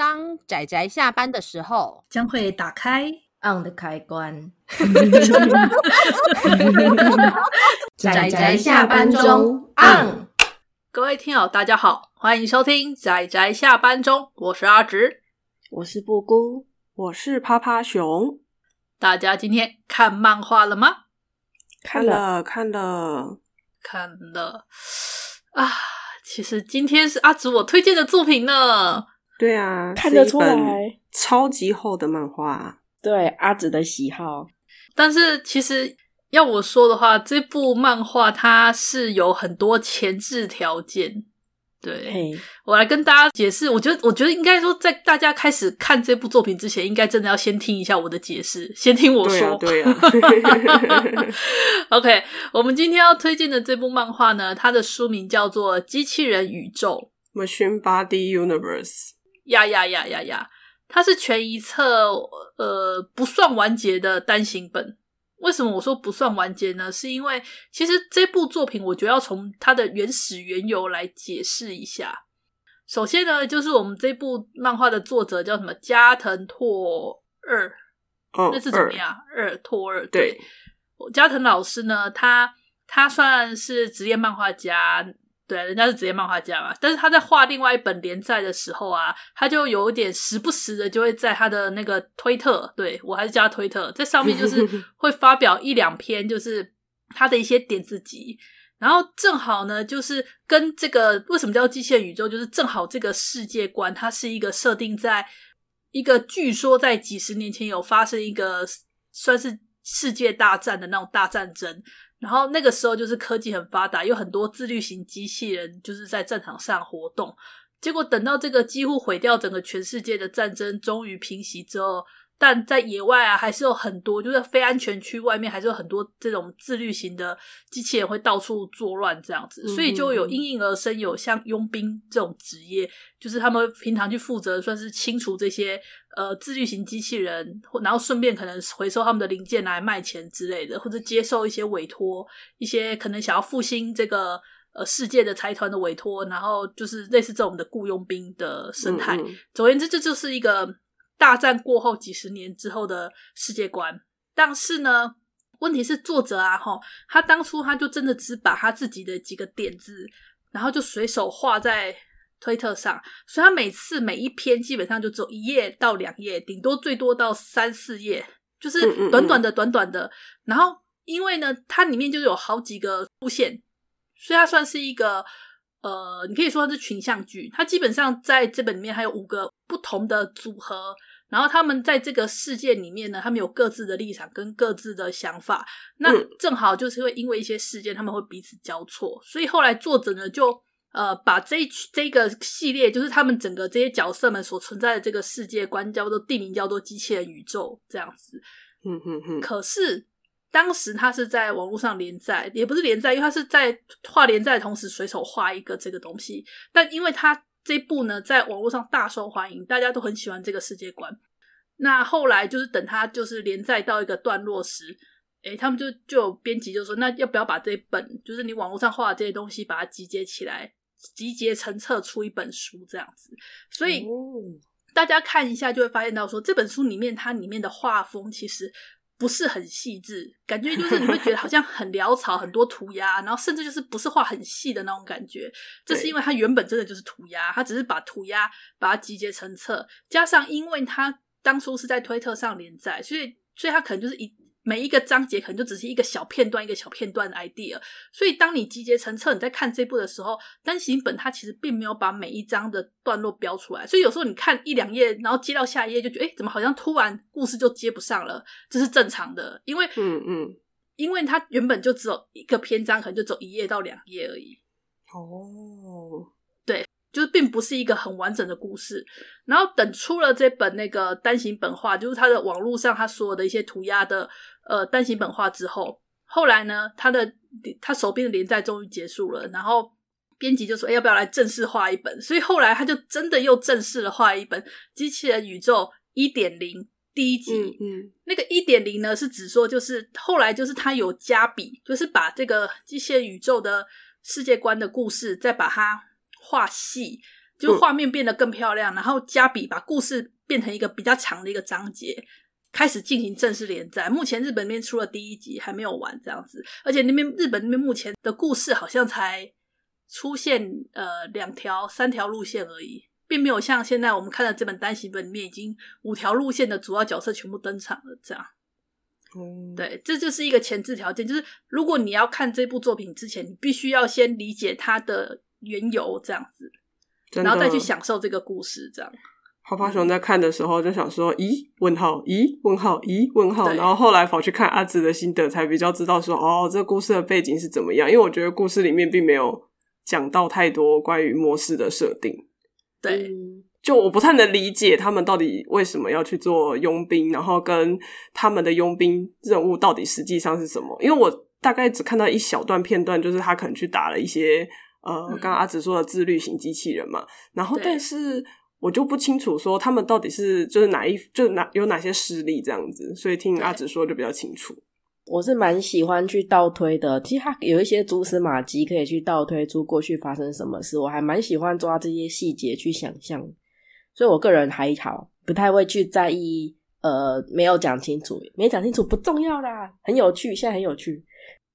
当仔仔下班的时候，将会打开 on 的开关。仔仔下班中 on。各位听友，大家好，欢迎收听仔仔下班中，我是阿直，我是布姑，我是趴趴熊。大家今天看漫画了吗？看了，看了，看了啊！其实今天是阿直我推荐的作品呢。对啊，看得出来，超级厚的漫画。对，阿紫的喜好。但是其实要我说的话，这部漫画它是有很多前置条件。对，hey. 我来跟大家解释。我觉得，我觉得应该说，在大家开始看这部作品之前，应该真的要先听一下我的解释，先听我说。对啊。对啊 OK，我们今天要推荐的这部漫画呢，它的书名叫做《机器人宇宙》（Machine Body Universe）。呀呀呀呀呀！它是全一册，呃，不算完结的单行本。为什么我说不算完结呢？是因为其实这部作品，我觉得要从它的原始缘由来解释一下。首先呢，就是我们这部漫画的作者叫什么？加藤拓二，哦，那是怎么样？二，拓二，对。加藤老师呢，他他算是职业漫画家。对，人家是职业漫画家嘛，但是他在画另外一本连载的时候啊，他就有一点时不时的就会在他的那个推特，对，我还是叫他推特，在上面就是 会发表一两篇，就是他的一些点子集，然后正好呢，就是跟这个为什么叫机器人宇宙，就是正好这个世界观，它是一个设定在一个据说在几十年前有发生一个算是世界大战的那种大战争。然后那个时候就是科技很发达，有很多自律型机器人就是在战场上活动。结果等到这个几乎毁掉整个全世界的战争终于平息之后。但在野外啊，还是有很多，就是非安全区外面，还是有很多这种自律型的机器人会到处作乱这样子，所以就有应运而生，有像佣兵这种职业，就是他们平常去负责算是清除这些呃自律型机器人，然后顺便可能回收他们的零件来卖钱之类的，或者接受一些委托，一些可能想要复兴这个呃世界的财团的委托，然后就是类似这种的雇佣兵的生态。总而言之，这就是一个。大战过后几十年之后的世界观，但是呢，问题是作者啊，哈，他当初他就真的只把他自己的几个点子，然后就随手画在推特上，所以他每次每一篇基本上就只有一页到两页，顶多最多到三四页，就是短短的短短的。然后因为呢，它里面就有好几个路线，所以它算是一个呃，你可以说它是群像剧。它基本上在这本里面还有五个不同的组合。然后他们在这个世界里面呢，他们有各自的立场跟各自的想法。那正好就是会因为一些事件，他们会彼此交错。所以后来作者呢，就呃把这这个系列，就是他们整个这些角色们所存在的这个世界观，叫做地名叫做机器人宇宙这样子。嗯嗯嗯。可是当时他是在网络上连载，也不是连载，因为他是在画连载的同时随手画一个这个东西。但因为他这一部呢，在网络上大受欢迎，大家都很喜欢这个世界观。那后来就是等他就是连载到一个段落时，诶，他们就就有编辑就说，那要不要把这一本就是你网络上画的这些东西，把它集结起来，集结成册出一本书这样子。所以大家看一下就会发现到说，这本书里面它里面的画风其实。不是很细致，感觉就是你会觉得好像很潦草，很多涂鸦，然后甚至就是不是画很细的那种感觉。这是因为它原本真的就是涂鸦，它只是把涂鸦把它集结成册，加上因为它当初是在推特上连载，所以所以它可能就是一。每一个章节可能就只是一个小片段，一个小片段的 idea。所以当你集结成册，你在看这部的时候，单行本它其实并没有把每一章的段落标出来。所以有时候你看一两页，然后接到下一页，就觉得诶，怎么好像突然故事就接不上了？这是正常的，因为嗯嗯，因为它原本就只有一个篇章，可能就走一页到两页而已。哦。就是并不是一个很完整的故事，然后等出了这本那个单行本画，就是他的网络上他所有的一些涂鸦的呃单行本画之后，后来呢，他的他手边的连载终于结束了，然后编辑就说：“哎，要不要来正式画一本？”所以后来他就真的又正式的画一本《机器人宇宙一点零》第一集。嗯，嗯，那个一点零呢，是指说就是后来就是他有加笔，就是把这个机器人宇宙的世界观的故事再把它。画细，就画面变得更漂亮，嗯、然后加笔把故事变成一个比较长的一个章节，开始进行正式连载。目前日本那边出了第一集，还没有完这样子，而且那边日本那边目前的故事好像才出现呃两条、三条路线而已，并没有像现在我们看的这本单行本里面已经五条路线的主要角色全部登场了这样。嗯，对，这就是一个前置条件，就是如果你要看这部作品之前，你必须要先理解它的缘由这样子。然后再去享受这个故事，这样。泡泡熊在看的时候就想说：“咦？问号？咦？问号？咦？问号？”然后后来跑去看阿紫的心得，才比较知道说：“哦，这故事的背景是怎么样？”因为我觉得故事里面并没有讲到太多关于模式的设定。对，就我不太能理解他们到底为什么要去做佣兵，然后跟他们的佣兵任务到底实际上是什么？因为我大概只看到一小段片段，就是他可能去打了一些。呃，刚刚阿紫说的自律型机器人嘛，嗯、然后但是我就不清楚说他们到底是就是哪一就哪有哪些势力这样子，所以听阿紫说就比较清楚。我是蛮喜欢去倒推的，其实他有一些蛛丝马迹可以去倒推出过去发生什么事，我还蛮喜欢抓这些细节去想象，所以我个人还好，不太会去在意呃没有讲清楚，没讲清楚不重要啦，很有趣，现在很有趣。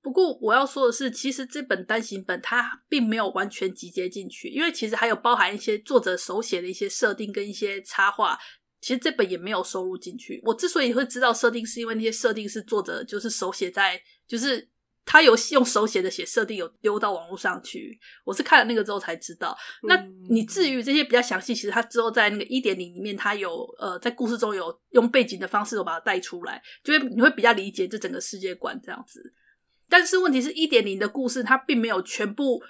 不过我要说的是，其实这本单行本它并没有完全集结进去，因为其实还有包含一些作者手写的一些设定跟一些插画，其实这本也没有收录进去。我之所以会知道设定，是因为那些设定是作者就是手写在，就是他有用手写的写设定有丢到网络上去，我是看了那个之后才知道。那你至于这些比较详细，其实他之后在那个一点零里面，他有呃在故事中有用背景的方式有把它带出来，就会你会比较理解这整个世界观这样子。但是问题是，一点零的故事它并没有全部，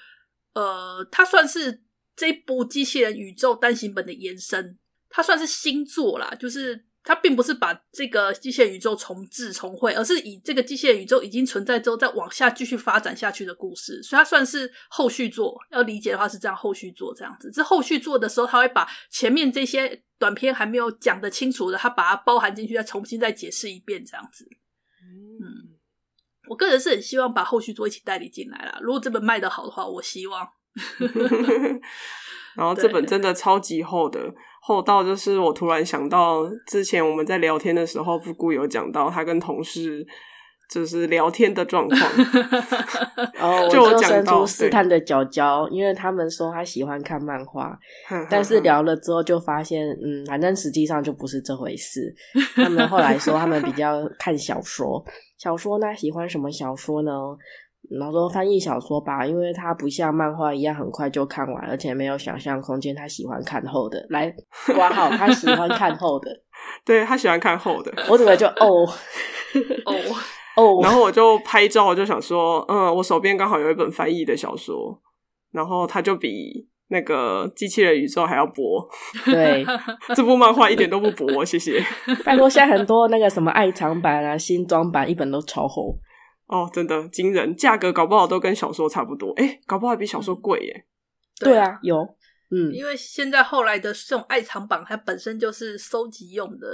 呃，它算是这部机器人宇宙单行本的延伸，它算是新作啦，就是它并不是把这个机械宇宙重置重绘，而是以这个机械宇宙已经存在之后再往下继续发展下去的故事，所以它算是后续作。要理解的话是这样，后续作这样子。这后续作的时候，它会把前面这些短片还没有讲得清楚的，它把它包含进去，再重新再解释一遍这样子。嗯。我个人是很希望把后续作一起代理进来啦。如果这本卖得好的话，我希望。然后这本真的超级厚的，厚到就是我突然想到，之前我们在聊天的时候，布姑有讲到他跟同事就是聊天的状况。哦，就我就伸出试探的脚脚，因为他们说他喜欢看漫画，但是聊了之后就发现，嗯，反正实际上就不是这回事。他们后来说他们比较 看小说。小说呢？喜欢什么小说呢？然后说翻译小说吧，因为他不像漫画一样很快就看完，而且没有想象空间。他喜欢看厚的，来挂号，他喜欢看厚的，对，他喜欢看厚的。我怎么就哦哦哦？然后我就拍照，我就想说，嗯，我手边刚好有一本翻译的小说，然后它就比。那个机器人宇宙还要薄，对，这部漫画一点都不薄，谢谢。拜托，现在很多那个什么爱藏版啊、新装版，一本都超厚哦，真的惊人，价格搞不好都跟小说差不多，诶，搞不好还比小说贵耶。对啊，有，嗯，因为现在后来的这种爱藏版，它本身就是收集用的，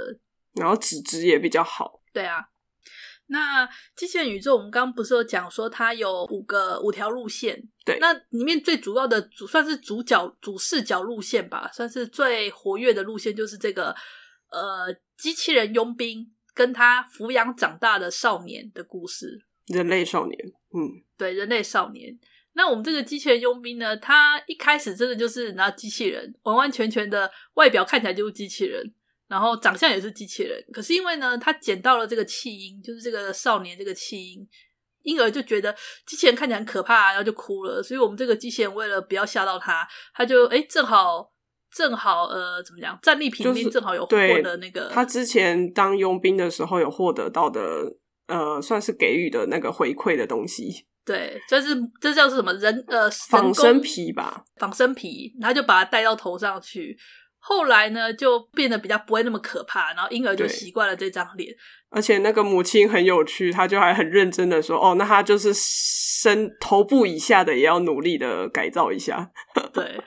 然后纸质也比较好。对啊。那机器人宇宙，我们刚刚不是有讲说它有五个五条路线？对，那里面最主要的主算是主角主视角路线吧，算是最活跃的路线，就是这个呃机器人佣兵跟他抚养长大的少年的故事。人类少年，嗯，对，人类少年。那我们这个机器人佣兵呢，他一开始真的就是拿机器人，完完全全的外表看起来就是机器人。然后长相也是机器人，可是因为呢，他捡到了这个弃婴，就是这个少年这个弃婴，婴儿就觉得机器人看起来很可怕，然后就哭了。所以我们这个机器人为了不要吓到他，他就哎，正好正好呃，怎么讲，战利品里面正好有获得那个。他之前当佣兵的时候有获得到的，呃，算是给予的那个回馈的东西。对，就是这叫是什么人呃仿生皮吧，仿生皮，他就把它戴到头上去。后来呢，就变得比较不会那么可怕，然后婴儿就习惯了这张脸。而且那个母亲很有趣，她就还很认真的说：“哦，那她就是身头部以下的也要努力的改造一下。”对，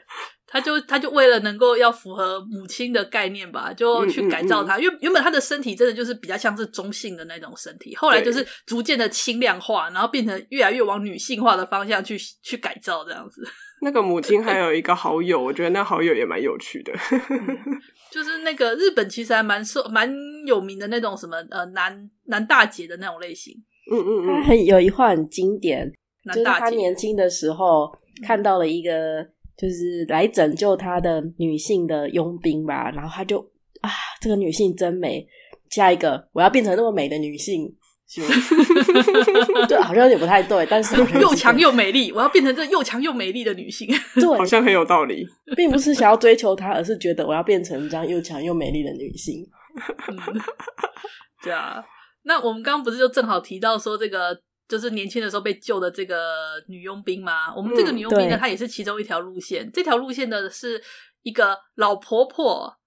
他就他就为了能够要符合母亲的概念吧，就去改造他。嗯嗯嗯、因为原本他的身体真的就是比较像是中性的那种身体，后来就是逐渐的轻量化，然后变成越来越往女性化的方向去去改造这样子。那个母亲还有一个好友，我觉得那好友也蛮有趣的。嗯、就是那个日本其实还蛮受蛮有名的那种什么呃男男大姐的那种类型。嗯嗯嗯，很有一话很经典，就是他年轻的时候看到了一个。就是来拯救他的女性的佣兵吧，然后他就啊，这个女性真美，下一个我要变成那么美的女性，对，好像有点不太对，但是又强又美丽，我要变成这又强又美丽的女性，对，好像很有道理，并不是想要追求她，而是觉得我要变成这样又强又美丽的女性，嗯，对啊，那我们刚刚不是就正好提到说这个。就是年轻的时候被救的这个女佣兵嘛，我们这个女佣兵呢，她也是其中一条路线。这条路线呢，是一个老婆婆，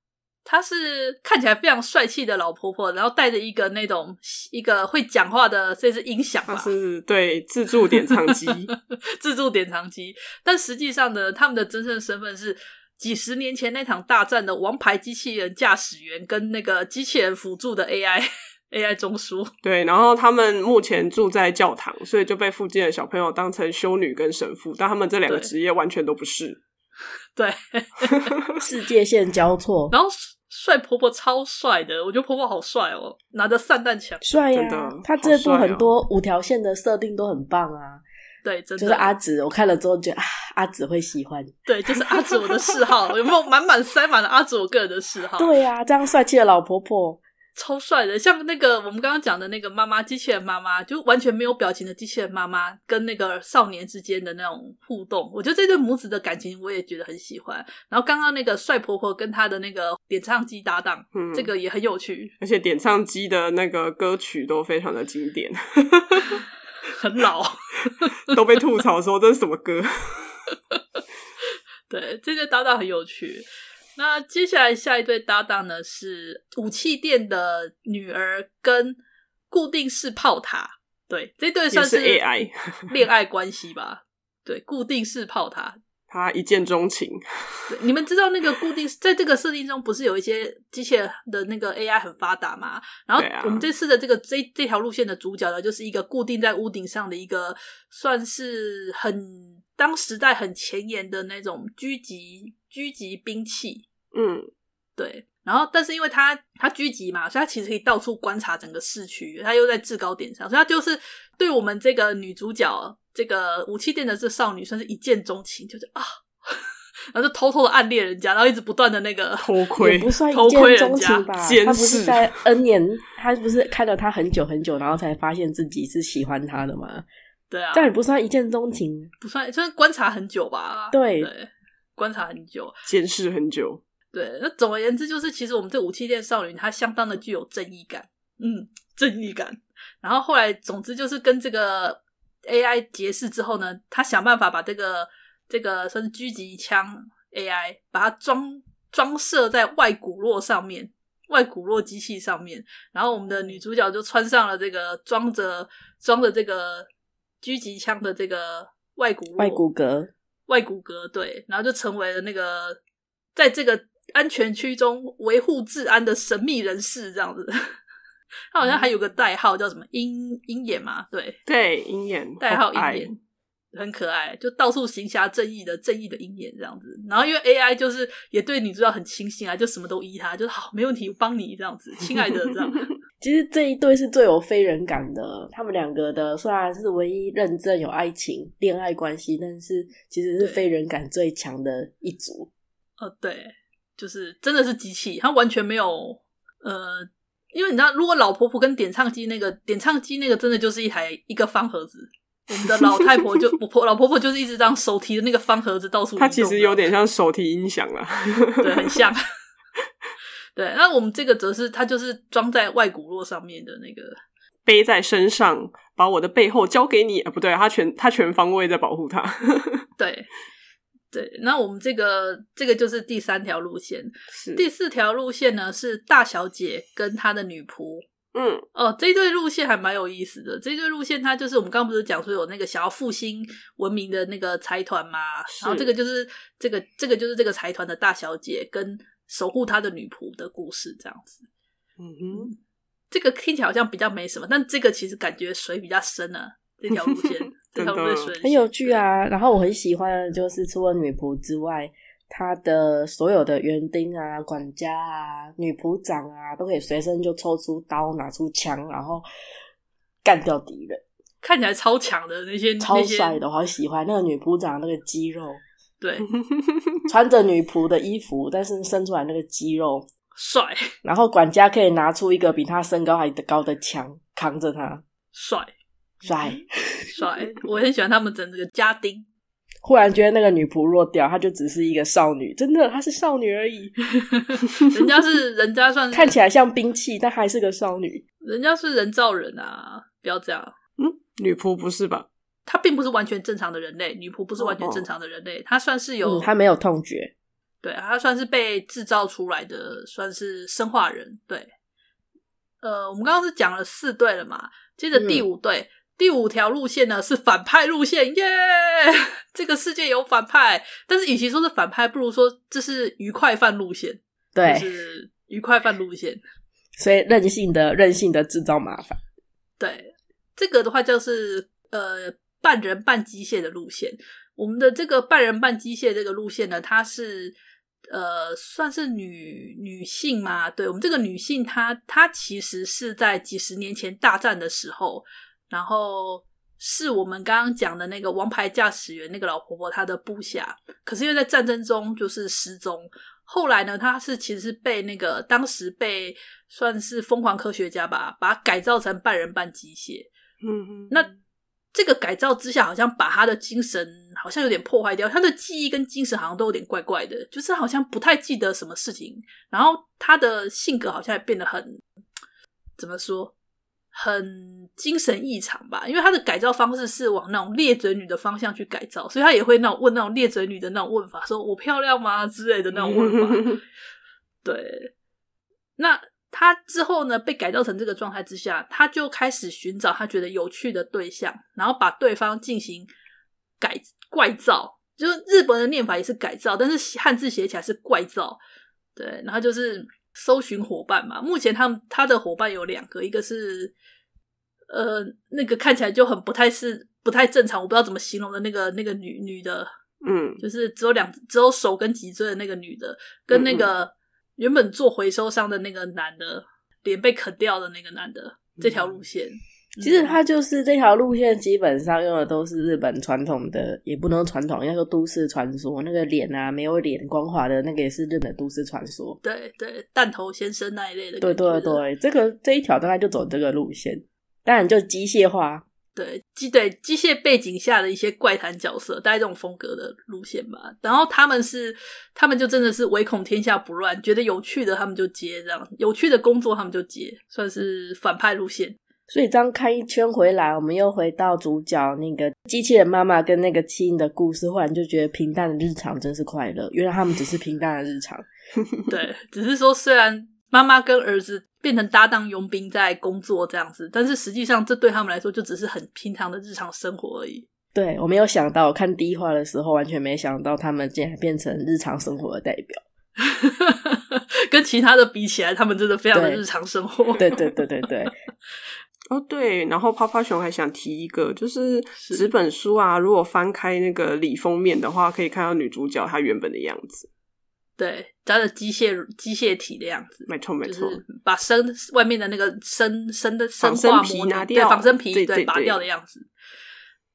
她是看起来非常帅气的老婆婆，然后带着一个那种一个会讲话的这是音响吧，是对自助点唱机，自助点唱 机。但实际上呢，他们的真正身份是几十年前那场大战的王牌机器人驾驶员跟那个机器人辅助的 AI。AI 中枢 对，然后他们目前住在教堂，所以就被附近的小朋友当成修女跟神父，但他们这两个职业完全都不是。对，世界线交错。然后帅婆婆超帅的，我觉得婆婆好帅哦，拿着散弹枪，帅呀、啊！他这部很多五条线的设定都很棒啊。对，真的就是阿紫，我看了之后觉得啊，阿紫会喜欢。对，就是阿紫我的嗜好，有没有满满塞满了阿紫我个人的嗜好？对呀、啊，这样帅气的老婆婆。超帅的，像那个我们刚刚讲的那个妈妈机器人妈妈，就完全没有表情的机器人妈妈，跟那个少年之间的那种互动，我觉得这对母子的感情我也觉得很喜欢。然后刚刚那个帅婆婆跟她的那个点唱机搭档，嗯，这个也很有趣，而且点唱机的那个歌曲都非常的经典，很老，都被吐槽说这是什么歌。对，这个搭档很有趣。那接下来下一对搭档呢，是武器店的女儿跟固定式炮塔，对，这对算是 AI 恋爱关系吧？对，固定式炮塔，他一见钟情。你们知道那个固定在这个设定中，不是有一些机器人的那个 AI 很发达吗？然后我们这次的这个这这条路线的主角呢，就是一个固定在屋顶上的一个，算是很当时代很前沿的那种狙击狙击兵器。嗯，对，然后但是因为他他狙击嘛，所以他其实可以到处观察整个市区，他又在制高点上，所以他就是对我们这个女主角这个武器店的这少女算是一见钟情，就是啊，然后就偷偷的暗恋人家，然后一直不断的那个偷窥，也不算一见钟情吧？他不是在 N 年，他不是看了他很久很久，然后才发现自己是喜欢他的吗？对啊，但也不算一见钟情，不算，就是观察很久吧？对，对，观察很久，监视很久。对，那总而言之，就是其实我们这武器店少女她相当的具有正义感，嗯，正义感。然后后来，总之就是跟这个 AI 结识之后呢，她想办法把这个这个算是狙击枪 AI 把它装装设在外骨骼上面，外骨骼机器上面。然后我们的女主角就穿上了这个装着装着这个狙击枪的这个外骨外骨骼外骨骼，对，然后就成为了那个在这个。安全区中维护治安的神秘人士，这样子，他好像还有个代号叫什么“鹰鹰眼”嘛？对对，鹰眼代号鹰眼，很可爱，就到处行侠正义的正义的鹰眼这样子。然后因为 AI 就是也对女主角很倾心啊，就什么都依他，就好没问题，我帮你这样子，亲爱的这样。其实这一对是最有非人感的，他们两个的虽然是唯一认证有爱情恋爱关系，但是其实是非人感最强的一组。呃，对。就是真的是机器，他完全没有呃，因为你知道，如果老婆婆跟点唱机那个点唱机那个，真的就是一台一个方盒子。我们的老太婆就婆老婆婆就是一直这样手提的那个方盒子到处。它其实有点像手提音响了，对，很像。对，那我们这个则是它就是装在外骨骼上面的那个，背在身上，把我的背后交给你啊，不对，它全它全方位在保护它。对。对，那我们这个这个就是第三条路线，是。第四条路线呢，是大小姐跟她的女仆嗯，哦，这一对路线还蛮有意思的。这一对路线，它就是我们刚刚不是讲说有那个想要复兴文明的那个财团嘛？然后这个就是这个这个就是这个财团的大小姐跟守护他的女仆的故事，这样子。嗯哼，这个听起来好像比较没什么，但这个其实感觉水比较深啊。这条路线，这条路线很有趣啊。然后我很喜欢的就是除了女仆之外。他的所有的园丁啊、管家啊、女仆长啊，都可以随身就抽出刀、拿出枪，然后干掉敌人，看起来超强的那些，超帅的，我好喜欢那个女仆长那个肌肉。对，穿着女仆的衣服，但是生出来那个肌肉帅。然后管家可以拿出一个比他身高还高的枪，扛着他，帅帅帅。我很喜欢他们整这个家丁。忽然觉得那个女仆弱掉，她就只是一个少女，真的，她是少女而已。人家是人家算是看起来像兵器，但还是个少女。人家是人造人啊，不要这样。嗯，女仆不是吧？她并不是完全正常的人类，女仆不是完全正常的人类，她、哦、算是有，她、嗯、没有痛觉。对，她算是被制造出来的，算是生化人。对，呃，我们刚刚是讲了四对了嘛，接着第五对。嗯第五条路线呢是反派路线，耶、yeah!！这个世界有反派，但是与其说是反派，不如说这是愉快犯路线，对，就是愉快犯路线。所以任性的任性的制造麻烦。对，这个的话就是呃半人半机械的路线。我们的这个半人半机械这个路线呢，它是呃算是女女性嘛？对，我们这个女性她，她她其实是在几十年前大战的时候。然后是我们刚刚讲的那个王牌驾驶员那个老婆婆她的部下，可是因为在战争中就是失踪。后来呢，她是其实是被那个当时被算是疯狂科学家吧，把它改造成半人半机械。嗯嗯，那这个改造之下，好像把他的精神好像有点破坏掉，他的记忆跟精神好像都有点怪怪的，就是好像不太记得什么事情。然后他的性格好像也变得很，怎么说？很精神异常吧，因为他的改造方式是往那种裂嘴女的方向去改造，所以他也会那种问那种裂嘴女的那种问法，说我漂亮吗之类的那种问法。对，那他之后呢，被改造成这个状态之下，他就开始寻找他觉得有趣的对象，然后把对方进行改怪造，就是日本的念法也是改造，但是汉字写起来是怪造。对，然后就是。搜寻伙伴嘛，目前他们他的伙伴有两个，一个是呃那个看起来就很不太是不太正常，我不知道怎么形容的那个那个女女的，嗯，就是只有两只有手跟脊椎的那个女的，跟那个原本做回收商的那个男的，脸被啃掉的那个男的，嗯、这条路线。其实他就是这条路线，基本上用的都是日本传统的，也不能传统，应该说都市传说。那个脸啊，没有脸，光滑的那个也是日本都市传说。对对，弹头先生那一类的。对对对，这个这一条大概就走这个路线，当然就机械化。对机对机械背景下的一些怪谈角色，大概这种风格的路线吧。然后他们是，他们就真的是唯恐天下不乱，觉得有趣的他们就接，这样有趣的工作他们就接，算是反派路线。所以这样看一圈回来，我们又回到主角那个机器人妈妈跟那个弃婴的故事，忽然就觉得平淡的日常真是快乐。原来他们只是平淡的日常，对，只是说虽然妈妈跟儿子变成搭档佣兵在工作这样子，但是实际上这对他们来说就只是很平常的日常生活而已。对，我没有想到，我看第一话的时候完全没想到他们竟然变成日常生活的代表，跟其他的比起来，他们真的非常的日常生活。对对对对对。哦，对，然后泡泡熊还想提一个，就是纸本书啊，如果翻开那个里封面的话，可以看到女主角她原本的样子，对，它的机械机械体的样子，没错没错，就是把身外面的那个身身的生化皮拿掉，对，仿生皮对拔掉的样子。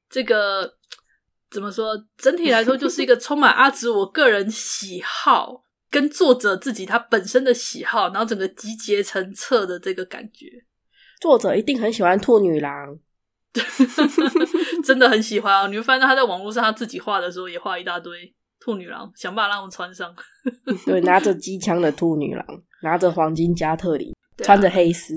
这个怎么说？整体来说，就是一个充满阿紫我个人喜好跟作者自己他本身的喜好，然后整个集结成册的这个感觉。作者一定很喜欢兔女郎，真的很喜欢啊！你会发现他在网络上他自己画的时候也画一大堆兔女郎，想办法让我们穿上。对，拿着机枪的兔女郎，拿着黄金加特林，啊、穿着黑丝，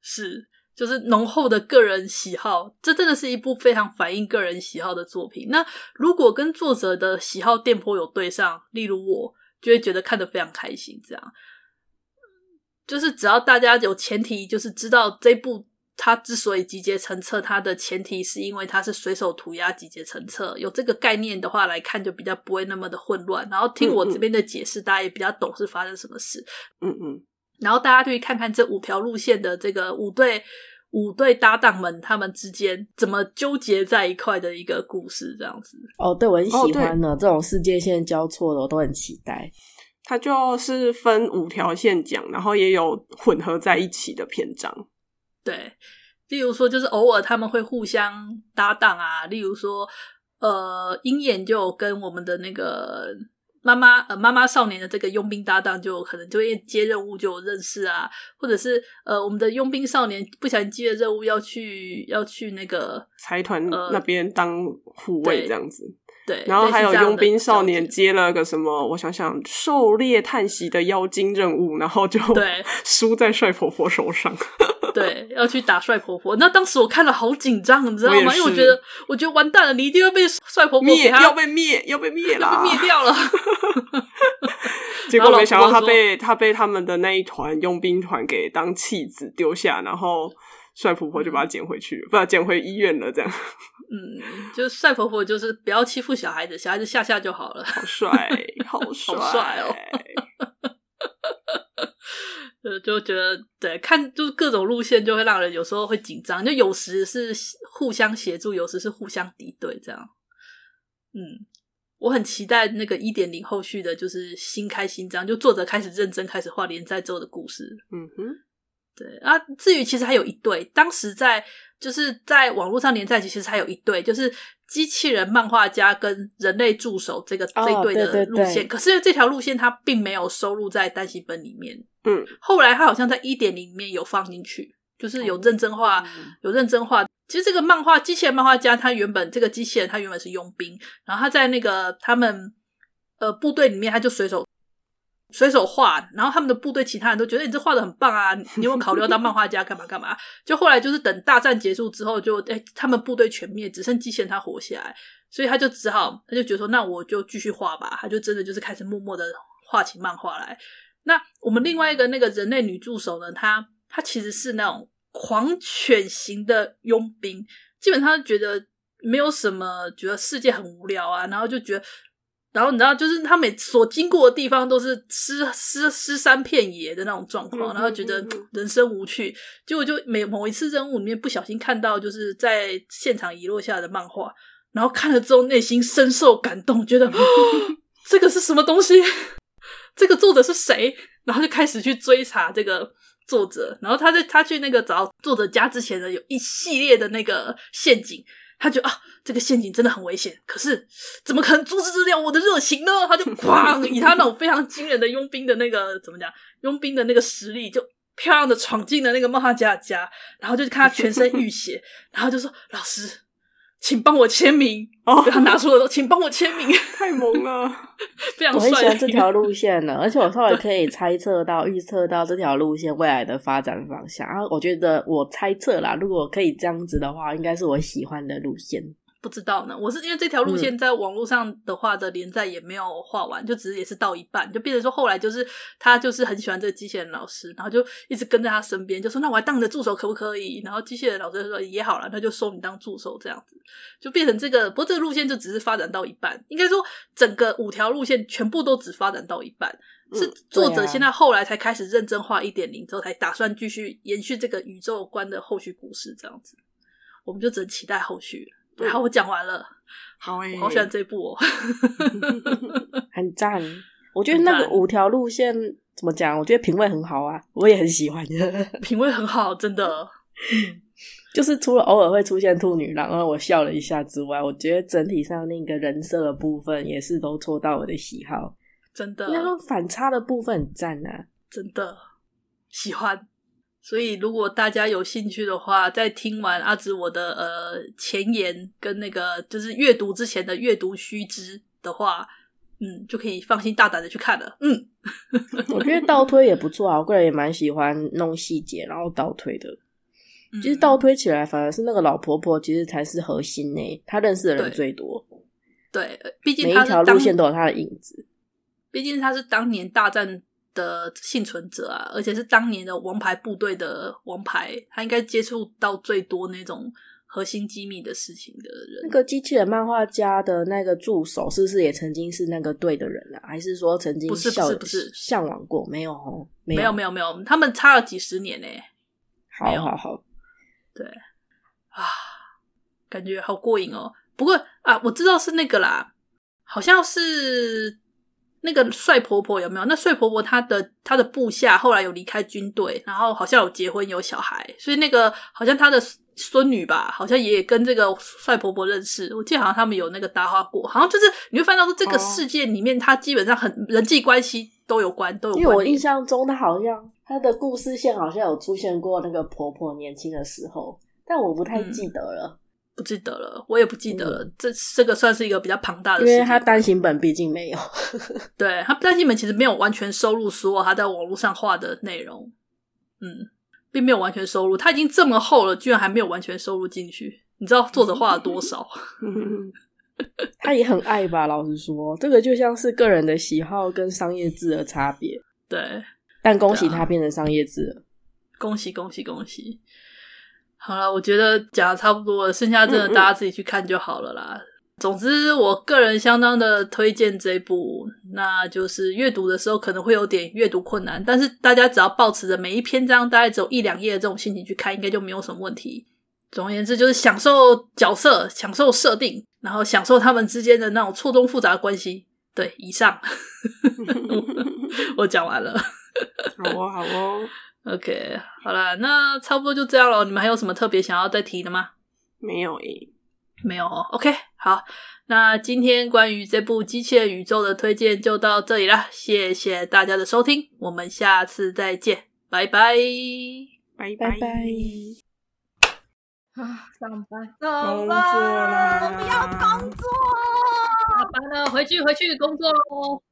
是就是浓厚的个人喜好。这真的是一部非常反映个人喜好的作品。那如果跟作者的喜好电波有对上，例如我就会觉得看得非常开心。这样。就是只要大家有前提，就是知道这部它之所以集结成册，它的前提是因为它是随手涂鸦集结成册，有这个概念的话来看，就比较不会那么的混乱。然后听我这边的解释，嗯嗯，大家也比较懂是发生什么事。嗯嗯。然后大家就去看看这五条路线的这个五对五对搭档们，他们之间怎么纠结在一块的一个故事，这样子。哦，对，我很喜欢呢，哦、这种世界线交错的，我都很期待。它就是分五条线讲，然后也有混合在一起的篇章。对，例如说，就是偶尔他们会互相搭档啊。例如说，呃，鹰眼就跟我们的那个妈妈呃妈妈少年的这个佣兵搭档，就可能就会接任务就认识啊，或者是呃我们的佣兵少年不小心接了任务要去要去那个财团那边当护卫这样子。对，然后还有佣兵少年接了个什么？我想想，狩猎叹息的妖精任务，然后就对 输在帅婆婆手上。对，要去打帅婆婆。那当时我看了好紧张，你知道吗？因为我觉得，我觉得完蛋了，你一定会被帅婆婆灭，要被灭，要被灭了，要被灭掉了。结果没想到他被他被他们的那一团佣兵团给当弃子丢下，然后。帅婆婆就把他捡回去了，不，捡回医院了。这样，嗯，就是帅婆婆就是不要欺负小孩子，小孩子吓吓就好了。好帅，好帅，好帅哦！呃，就觉得对，看就是各种路线就会让人有时候会紧张，就有时是互相协助，有时是互相敌对，这样。嗯，我很期待那个一点零后续的，就是新开新章，就作者开始认真开始画连载之后的故事。嗯哼。对啊，至于其实还有一对，当时在就是在网络上连载，其实还有一对，就是机器人漫画家跟人类助手这个、哦、这一对的路线。对对对，可是这条路线它并没有收录在单行本里面。嗯，后来他好像在一点零里面有放进去，就是有认真画，嗯、有认真画。其实这个漫画机器人漫画家，他原本这个机器人他原本是佣兵，然后他在那个他们呃部队里面，他就随手。随手画，然后他们的部队其他人都觉得你这画的很棒啊！你有没有考虑要当漫画家干嘛干嘛？就后来就是等大战结束之后就，就诶他们部队全灭，只剩机器人他活下来，所以他就只好他就觉得说，那我就继续画吧。他就真的就是开始默默的画起漫画来。那我们另外一个那个人类女助手呢，她她其实是那种狂犬型的佣兵，基本上觉得没有什么，觉得世界很无聊啊，然后就觉得。然后你知道，就是他每所经过的地方都是尸尸尸山遍野的那种状况，然后觉得人生无趣。结果就每某一次任务里面不小心看到，就是在现场遗落下的漫画，然后看了之后内心深受感动，觉得 这个是什么东西？这个作者是谁？然后就开始去追查这个作者。然后他在他去那个找作者家之前呢，有一系列的那个陷阱。他觉得啊，这个陷阱真的很危险，可是怎么可能阻止得了我的热情呢？他就哐，以他那种非常惊人的佣兵的那个怎么讲，佣兵的那个实力，就漂亮的闯进了那个漫画家的家，然后就看他全身浴血，然后就说：“老师。”请帮我签名哦！他拿出了说，请帮我签名，太萌了，非常帅。我很喜欢这条路线呢，而且我稍微可以猜测到、预测到这条路线未来的发展方向。然后我觉得，我猜测啦，如果可以这样子的话，应该是我喜欢的路线。不知道呢，我是因为这条路线在网络上的话的连载也没有画完，嗯、就只是也是到一半，就变成说后来就是他就是很喜欢这个机器人老师，然后就一直跟在他身边，就说那我还当你的助手可不可以？然后机器人老师就说也好了，他就收你当助手这样子，就变成这个。不过这个路线就只是发展到一半，应该说整个五条路线全部都只发展到一半，嗯、是作者现在后来才开始认真画一点零之后，才打算继续延续这个宇宙观的后续故事这样子，我们就只能期待后续。对，好，我讲完了。好诶，我好喜欢这部哦 很赞。我觉得那个五条路线怎么讲？我觉得品味很好啊，我也很喜欢。品味很好，真的。就是除了偶尔会出现兔女郎，然后我笑了一下之外，我觉得整体上那个人设的部分也是都戳到我的喜好。真的，那种反差的部分很赞啊，真的喜欢。所以，如果大家有兴趣的话，在听完阿紫我的呃前言跟那个就是阅读之前的阅读须知的话，嗯，就可以放心大胆的去看了。嗯，我觉得倒推也不错啊，我个人也蛮喜欢弄细节然后倒推的。其实倒推起来，反而是那个老婆婆其实才是核心呢，她认识的人最多。对，毕竟每一条路线都有她的影子。毕竟她是当年大战。的幸存者啊，而且是当年的王牌部队的王牌，他应该接触到最多那种核心机密的事情的人。那个机器人漫画家的那个助手，是不是也曾经是那个队的人啊？还是说曾经不是不是不是向往过？没有哦，没有没有没有没有，他们差了几十年呢。好好好，对啊，感觉好过瘾哦。不过啊，我知道是那个啦，好像是。那个帅婆婆有没有？那帅婆婆她的她的部下后来有离开军队，然后好像有结婚有小孩，所以那个好像她的孙女吧，好像也跟这个帅婆婆认识。我记得好像他们有那个搭话过，好像就是你会发现到说这个世界里面，她基本上很人际关系都有关，都有关。因为我印象中，她好像她的故事线好像有出现过那个婆婆年轻的时候，但我不太记得了。嗯不记得了，我也不记得了。嗯、这这个算是一个比较庞大的，因为他单行本毕竟没有。对，他单行本其实没有完全收录所有他在网络上画的内容，嗯，并没有完全收录。他已经这么厚了，居然还没有完全收录进去。你知道作者画了多少？他也很爱吧？老实说，这个就像是个人的喜好跟商业字的差别。对，但恭喜他变成商业字了，恭喜恭喜恭喜！好了，我觉得讲的差不多了，剩下真的大家自己去看就好了啦。嗯嗯。总之，我个人相当的推荐这一部，那就是阅读的时候可能会有点阅读困难，但是大家只要保持着每一篇章大概只有一两页的这种心情去看，应该就没有什么问题。总而言之，就是享受角色，享受设定，然后享受他们之间的那种错综复杂的关系。对，以上 我讲完了。好哦，好哦。OK，好了，那差不多就这样了。你们还有什么特别想要再提的吗？没有诶，没有。OK，好，那今天关于这部《机器人宇宙》的推荐就到这里了。谢谢大家的收听，我们下次再见，拜拜，拜拜拜。啊，上班，工作啦！我不要工作，下班了，回去回去工作喽。